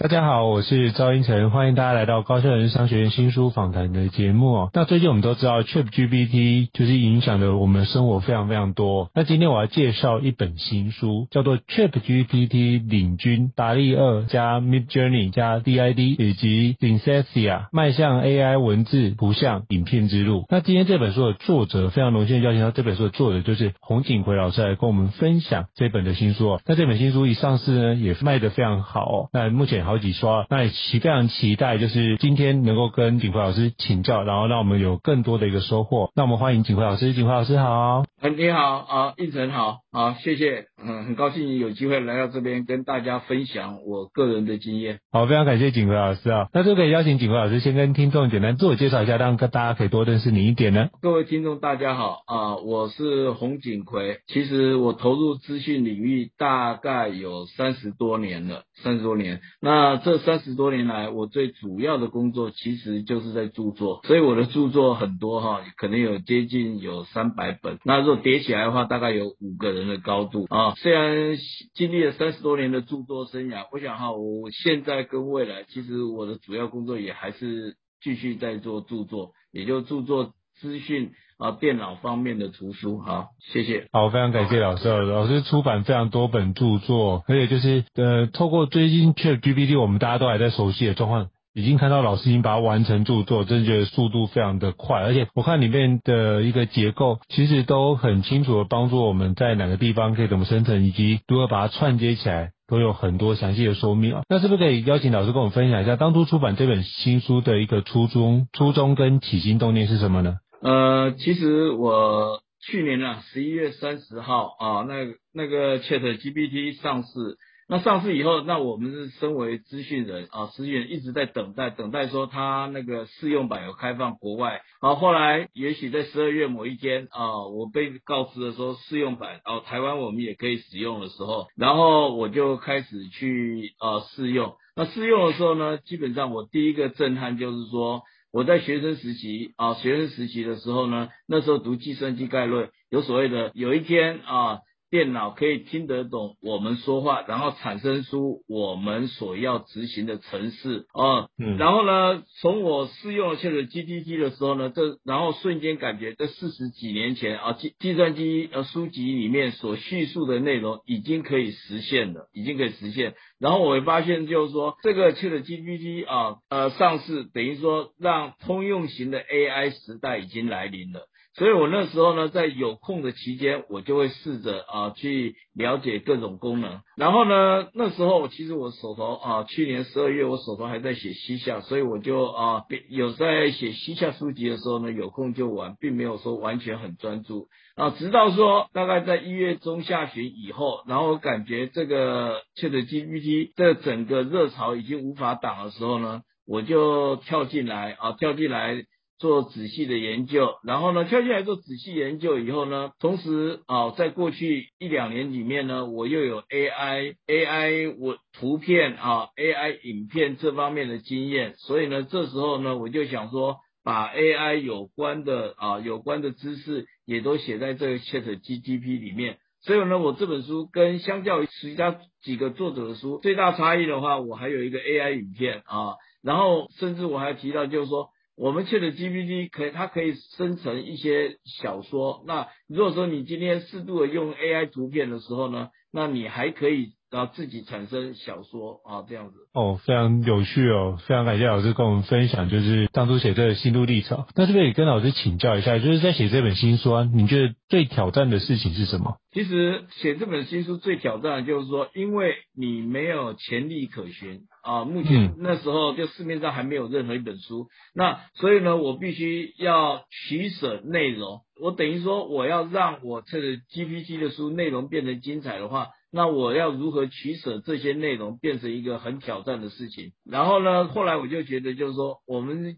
大家好，我是赵英成，欢迎大家来到高校人商学院新书访谈的节目。那最近我们都知道，ChatGPT 就是影响了我们生活非常非常多。那今天我要介绍一本新书，叫做 ChatGPT 领军达利二加 Midjourney 加 DID 以及 Synthesia 迈向 AI 文字、图像、影片之路。那今天这本书的作者非常荣幸邀请到这本书的作者就是洪景奎老师来跟我们分享这本的新书。那这本新书一上市呢，也卖得非常好。那目前好。几刷，那也期非常期待，就是今天能够跟景辉老师请教，然后让我们有更多的一个收获。那我们欢迎景辉老师，景辉老师好。你好啊，应成好啊，谢谢，嗯，很高兴有机会来到这边跟大家分享我个人的经验。好，非常感谢锦魁老师啊。那就可以邀请锦魁老师先跟听众简单自我介绍一下，让大家可以多认识你一点呢。各位听众大家好啊，我是洪景奎。其实我投入资讯领域大概有三十多年了，三十多年。那这三十多年来，我最主要的工作其实就是在著作，所以我的著作很多哈，可能有接近有三百本。那如果叠起来的话，大概有五个人人的高度啊。虽然经历了三十多年的著作生涯，我想哈，我现在跟未来，其实我的主要工作也还是继续在做著作，也就著作资讯啊，电脑方面的图书。好，谢谢。好，非常感谢老师。老师出版非常多本著作，而且就是呃，透过最近 ChatGPT，我们大家都还在熟悉的状况。已经看到老师已经把它完成著作，真的觉得速度非常的快，而且我看里面的一个结构，其实都很清楚的帮助我们在哪个地方可以怎么生成，以及如何把它串接起来，都有很多详细的说明啊。那是不是可以邀请老师跟我们分享一下，当初出版这本新书的一个初衷、初衷跟起心动念是什么呢？呃，其实我去年啊，十一月三十号啊，那那个 ChatGPT 上市。那上市以后，那我们是身为资讯人啊，资讯人一直在等待，等待说他那个试用版有开放国外。好，后来也许在十二月某一天啊，我被告知了说试用版哦，台湾我们也可以使用的时候，然后我就开始去啊试用。那试用的时候呢，基本上我第一个震撼就是说，我在学生时期啊，学生时期的时候呢，那时候读计算机概论，有所谓的有一天啊。电脑可以听得懂我们说话，然后产生出我们所要执行的程式啊。嗯，然后呢，从我试用了 ChatGPT 的时候呢，这然后瞬间感觉这四十几年前啊，计计算机呃书籍里面所叙述的内容已经可以实现了，已经可以实现。然后我会发现就是说，这个 ChatGPT 啊呃上市，等于说让通用型的 AI 时代已经来临了。所以我那时候呢，在有空的期间，我就会试着啊去了解各种功能。然后呢，那时候其实我手头啊，去年十二月我手头还在写西夏，所以我就啊有在写西夏书籍的时候呢，有空就玩，并没有说完全很专注啊。直到说大概在一月中下旬以后，然后我感觉这个 ChatGPT 这整个热潮已经无法挡的时候呢，我就跳进来啊，跳进来。做仔细的研究，然后呢，跳进来做仔细研究以后呢，同时啊，在过去一两年里面呢，我又有 AI、AI 我图片啊、AI 影片这方面的经验，所以呢，这时候呢，我就想说，把 AI 有关的啊有关的知识也都写在这个 ChatGPT 里面。所以呢，我这本书跟相较于其他几个作者的书最大差异的话，我还有一个 AI 影片啊，然后甚至我还提到就是说。我们切的 GPT 可以，它可以生成一些小说。那如果说你今天适度的用 AI 图片的时候呢，那你还可以然后自己产生小说啊这样子。哦，非常有趣哦，非常感谢老师跟我们分享，就是当初写这个心路历程。那是不是也跟老师请教一下，就是在写这本新书啊，你觉得最挑战的事情是什么？其实写这本新书最挑战的就是说，因为你没有前例可循啊，目前那时候就市面上还没有任何一本书，那所以呢，我必须要取舍内容。我等于说，我要让我这个 GPT 的书内容变成精彩的话，那我要如何取舍这些内容，变成一个很挑战的事情。然后呢，后来我就觉得，就是说，我们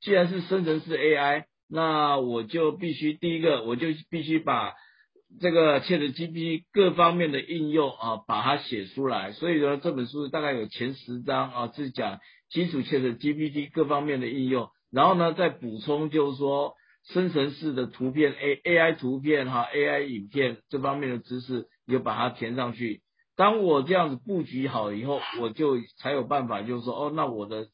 既然是生成式 AI，那我就必须第一个，我就必须把这个 ChatGPT 各方面的应用啊，把它写出来。所以呢，这本书大概有前十章啊，是讲基础 ChatGPT 各方面的应用，然后呢，再补充就是说。生成式的图片 A A I 图片哈 A I 影片这方面的知识，就把它填上去。当我这样子布局好以后，我就才有办法，就是说，哦，那我的。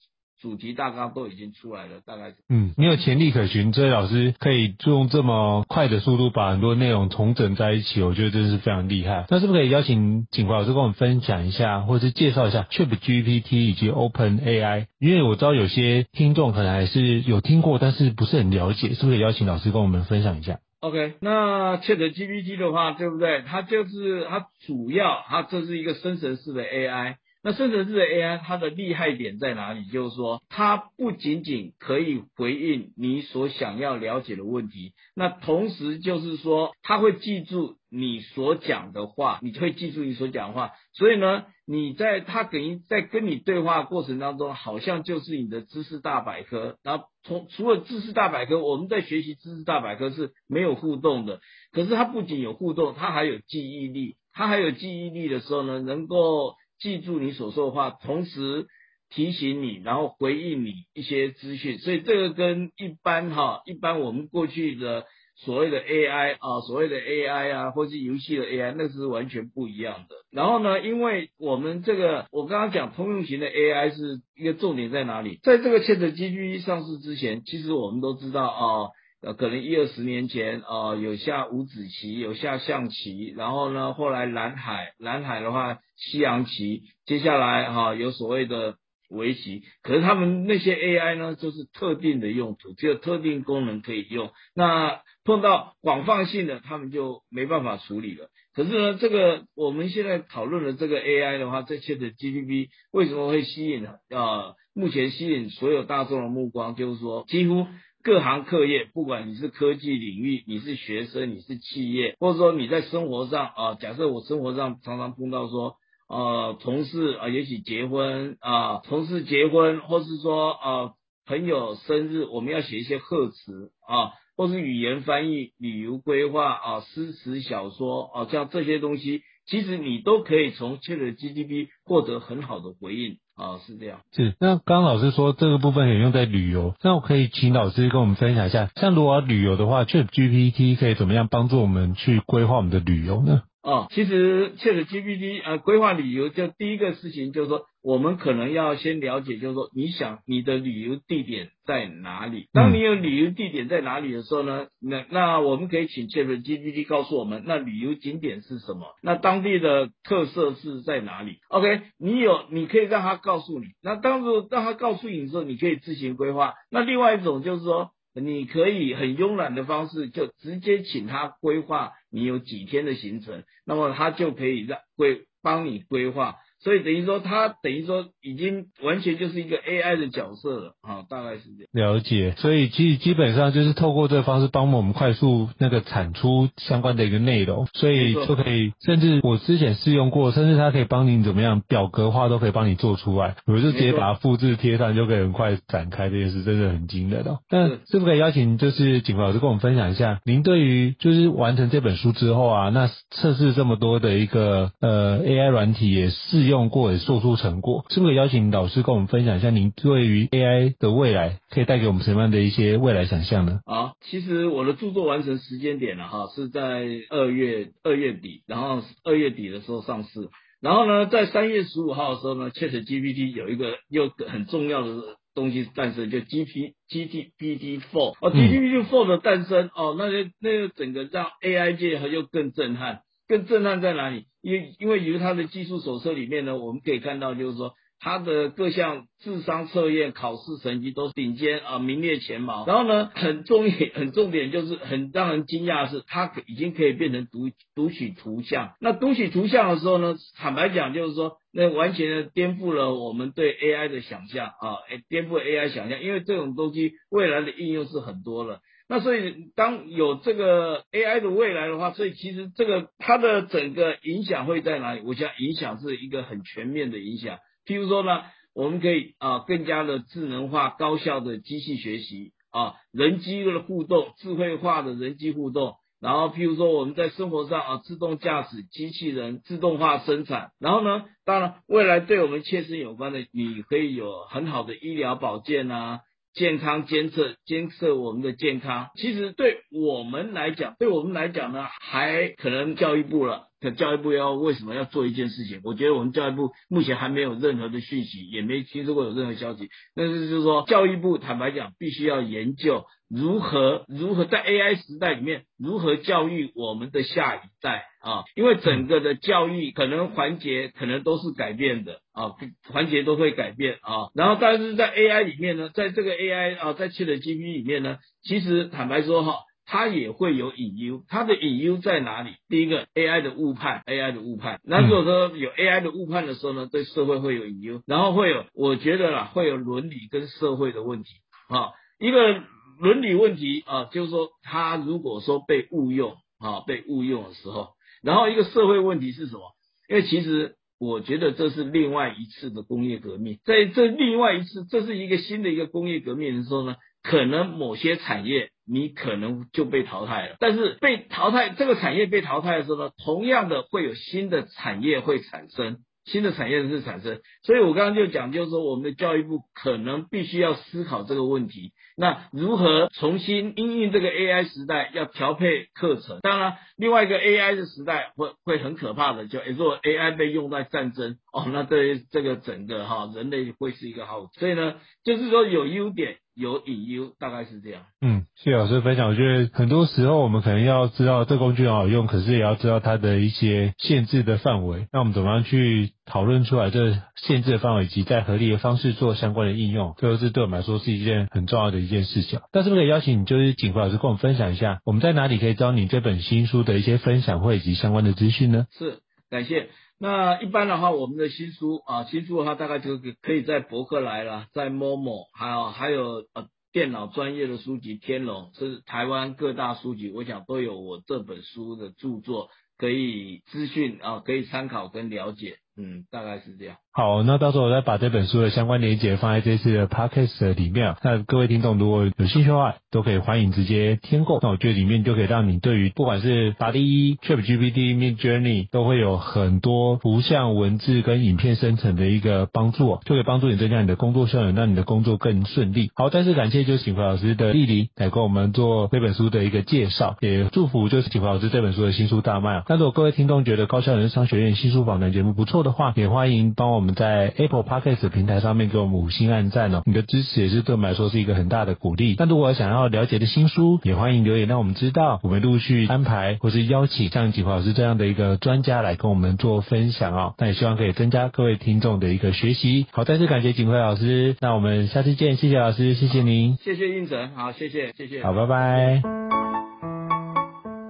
主题大纲都已经出来了，大概。嗯，你有潜力可循，这位老师可以用这么快的速度把很多内容重整在一起，我觉得真是非常厉害。那是不是可以邀请景华老师跟我们分享一下，或者是介绍一下 ChatGPT 以及 OpenAI？因为我知道有些听众可能还是有听过，但是不是很了解，是不是可以邀请老师跟我们分享一下？OK，那 ChatGPT 的话，对不对？它就是它主要，它这是一个生成式的 AI。那生成式的 AI 它的厉害点在哪里？就是说，它不仅仅可以回应你所想要了解的问题，那同时就是说，它会记住你所讲的话，你会记住你所讲的话。所以呢，你在它等于在跟你对话过程当中，好像就是你的知识大百科。然后从除了知识大百科，我们在学习知识大百科是没有互动的。可是它不仅有互动，它还有记忆力。它还有记忆力的时候呢，能够。记住你所说的话，同时提醒你，然后回应你一些资讯，所以这个跟一般哈，一般我们过去的所谓的 AI 啊，所谓的 AI 啊，或是游戏的 AI，那是完全不一样的。然后呢，因为我们这个我刚刚讲通用型的 AI 是一个重点在哪里？在这个 ChatGPT 上市之前，其实我们都知道啊。呃，可能一二十年前，呃，有下五子棋，有下象棋，然后呢，后来蓝海，蓝海的话，西洋棋，接下来哈、有所谓的围棋，可是他们那些 AI 呢，就是特定的用途，只有特定功能可以用，那碰到广泛性的，他们就没办法处理了。可是呢，这个我们现在讨论的这个 AI 的话，这 ChatGPT 为什么会吸引、呃？目前吸引所有大众的目光，就是说几乎。各行各业，不管你是科技领域，你是学生，你是企业，或者说你在生活上啊，假设我生活上常常碰到说，呃，同事啊，也许结婚啊，同事结婚，或是说啊，朋友生日，我们要写一些贺词啊，或是语言翻译、旅游规划啊、诗词小说啊，像这些东西，其实你都可以从 ChatGPT 获得很好的回应。哦，是这样。是，那刚刚老师说这个部分也用在旅游，那我可以请老师跟我们分享一下，像如果要旅游的话，ChatGPT 可以怎么样帮助我们去规划我们的旅游呢？哦，其实 ChatGPT 呃，规划旅游就第一个事情就是说。我们可能要先了解，就是说，你想你的旅游地点在哪里？当你有旅游地点在哪里的时候呢，那那我们可以请 ChatGPT 告诉我们，那旅游景点是什么？那当地的特色是在哪里？OK，你有，你可以让他告诉你。那当时让他告诉你的时候，你可以自行规划。那另外一种就是说，你可以很慵懒的方式，就直接请他规划你有几天的行程，那么他就可以让规帮你规划。所以等于说，它等于说已经完全就是一个 AI 的角色了啊，大概是这样。了解，所以基基本上就是透过这个方式帮我们快速那个产出相关的一个内容，所以就可以，甚至我之前试用过，甚至它可以帮你怎么样表格化都可以帮你做出来，我就直接把它复制贴上就可以很快展开这件事，真的很惊人哦。那是不是可以邀请就是景华老师跟我们分享一下，您对于就是完成这本书之后啊，那测试这么多的一个呃 AI 软体也试。用过也做出成果，是不是可以邀请老师跟我们分享一下，您对于 AI 的未来可以带给我们什么样的一些未来想象呢？啊，其实我的著作完成时间点了哈，是在二月二月底，然后二月底的时候上市，然后呢，在三月十五号的时候呢，ChatGPT 有一个又很重要的东西诞生，就 GPT GPT Four 哦，GPT Four 的诞生哦，那就那个整个让 AI 界又更震撼。更震撼在哪里？因为因为由他的技术手册里面呢，我们可以看到，就是说。他的各项智商测验、考试成绩都是顶尖啊，名列前茅。然后呢，很重点、很重点就是很让人惊讶的是，他已经可以变成读读取图像。那读取图像的时候呢，坦白讲就是说，那完全的颠覆了我们对 AI 的想象啊，颠覆 AI 想象。因为这种东西未来的应用是很多了。那所以当有这个 AI 的未来的话，所以其实这个它的整个影响会在哪里？我想影响是一个很全面的影响。譬如说呢，我们可以啊更加的智能化、高效的机器学习啊，人机的互动、智慧化的人机互动。然后譬如说我们在生活上啊，自动驾驶机器人、自动化生产。然后呢，当然未来对我们切身有关的，你可以有很好的医疗保健啊，健康监测监测我们的健康。其实对我们来讲，对我们来讲呢，还可能教育部了。可教育部要为什么要做一件事情？我觉得我们教育部目前还没有任何的讯息，也没听说过有任何消息。但是就是说，教育部坦白讲，必须要研究如何如何在 AI 时代里面如何教育我们的下一代啊，因为整个的教育可能环节可能都是改变的啊，环节都会改变啊。然后但是在 AI 里面呢，在这个 AI 啊，在 ChatGPT 里面呢，其实坦白说哈。它也会有隐忧，它的隐忧在哪里？第一个，AI 的误判，AI 的误判。那如果说有 AI 的误判的时候呢，对社会会有隐忧，然后会有，我觉得啦，会有伦理跟社会的问题啊。一个伦理问题啊，就是说它如果说被误用啊，被误用的时候，然后一个社会问题是什么？因为其实我觉得这是另外一次的工业革命，在这另外一次，这是一个新的一个工业革命的时候呢，可能某些产业。你可能就被淘汰了，但是被淘汰这个产业被淘汰的时候呢，同样的会有新的产业会产生，新的产业是产生，所以我刚刚就讲，就是说我们的教育部可能必须要思考这个问题，那如何重新因应这个 AI 时代要调配课程？当然，另外一个 AI 的时代会会很可怕的，就如果 AI 被用在战争哦，那对于这个整个哈人类会是一个好，所以呢，就是说有优点。有隐忧，大概是这样。嗯，谢谢老师分享。我觉得很多时候我们可能要知道这工具很好用，可是也要知道它的一些限制的范围。那我们怎么样去讨论出来这限制的范围，以及在合理的方式做相关的应用，这个是对我们来说是一件很重要的一件事情。那是不是可以邀请你，就是景福老师跟我们分享一下，我们在哪里可以找你这本新书的一些分享会以及相关的资讯呢？是，感谢。那一般的话，我们的新书啊，新书的话大概就可以在博客来了，在 Momo，还有还有呃电脑专业的书籍天龙，是台湾各大书籍，我想都有我这本书的著作可以资讯啊，可以参考跟了解，嗯，大概是这样。好，那到时候我再把这本书的相关链接放在这次的 podcast 里面。那各位听众如果有兴趣的话，都可以欢迎直接添购。那我觉得里面就可以让你对于不管是达利、ChatGPT、Midjourney 都会有很多图像、文字跟影片生成的一个帮助，就可以帮助你增加你的工作效率，让你的工作更顺利。好，再次感谢就是景福老师的莅临来跟我们做这本书的一个介绍，也祝福就是景福老师这本书的新书大卖。那如果各位听众觉得高校人商学院新书访谈节目不错的话，也欢迎帮我。们们在 Apple Podcast 平台上面给我们五星按赞哦，你的支持也是对我们来说是一个很大的鼓励。那如果想要了解的新书，也欢迎留言让我们知道，我们陆续安排或是邀请像景辉老师这样的一个专家来跟我们做分享哦。那也希望可以增加各位听众的一个学习。好，再次感谢景辉老师，那我们下次见，谢谢老师，谢谢您，谢谢胤丞，好，谢谢，谢谢，好，拜拜。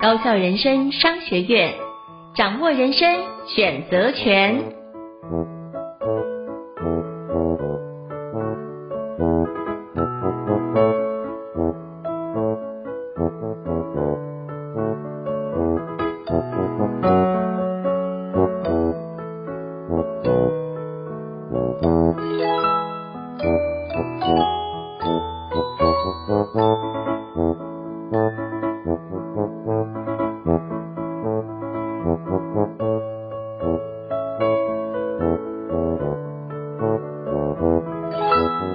高校人生商学院，掌握人生选择权。Thank you.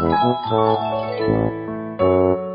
Thank you.